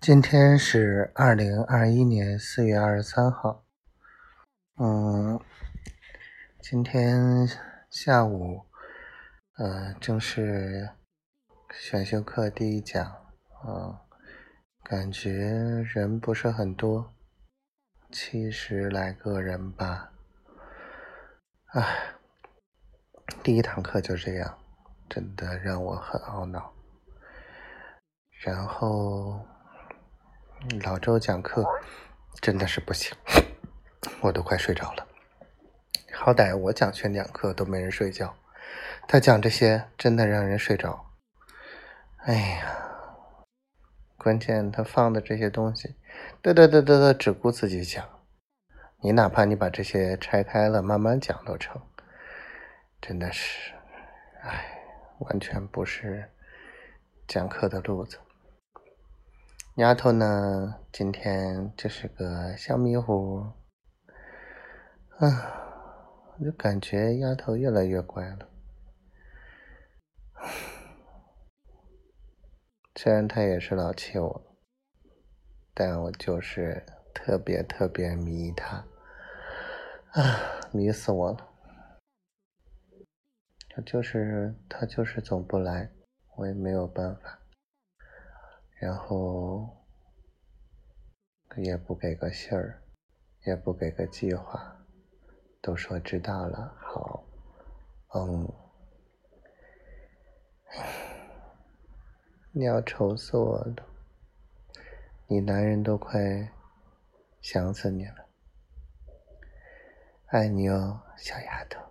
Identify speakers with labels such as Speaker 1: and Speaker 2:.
Speaker 1: 今天是二零二一年四月二十三号。嗯，今天下午，呃，正是选修课第一讲，嗯，感觉人不是很多，七十来个人吧。唉，第一堂课就这样，真的让我很懊恼。然后。老周讲课真的是不行，我都快睡着了。好歹我讲全讲课都没人睡觉，他讲这些真的让人睡着。哎呀，关键他放的这些东西，嘚嘚嘚嘚嘚，只顾自己讲。你哪怕你把这些拆开了慢慢讲都成。真的是，哎，完全不是讲课的路子。丫头呢？今天就是个小迷糊，啊，我就感觉丫头越来越乖了。虽然她也是老气我，但我就是特别特别迷她，啊，迷死我了。她就是她就是总不来，我也没有办法。然后也不给个信儿，也不给个计划，都说知道了，好，嗯，你要愁死我了，你男人都快想死你了，爱你哦，小丫头。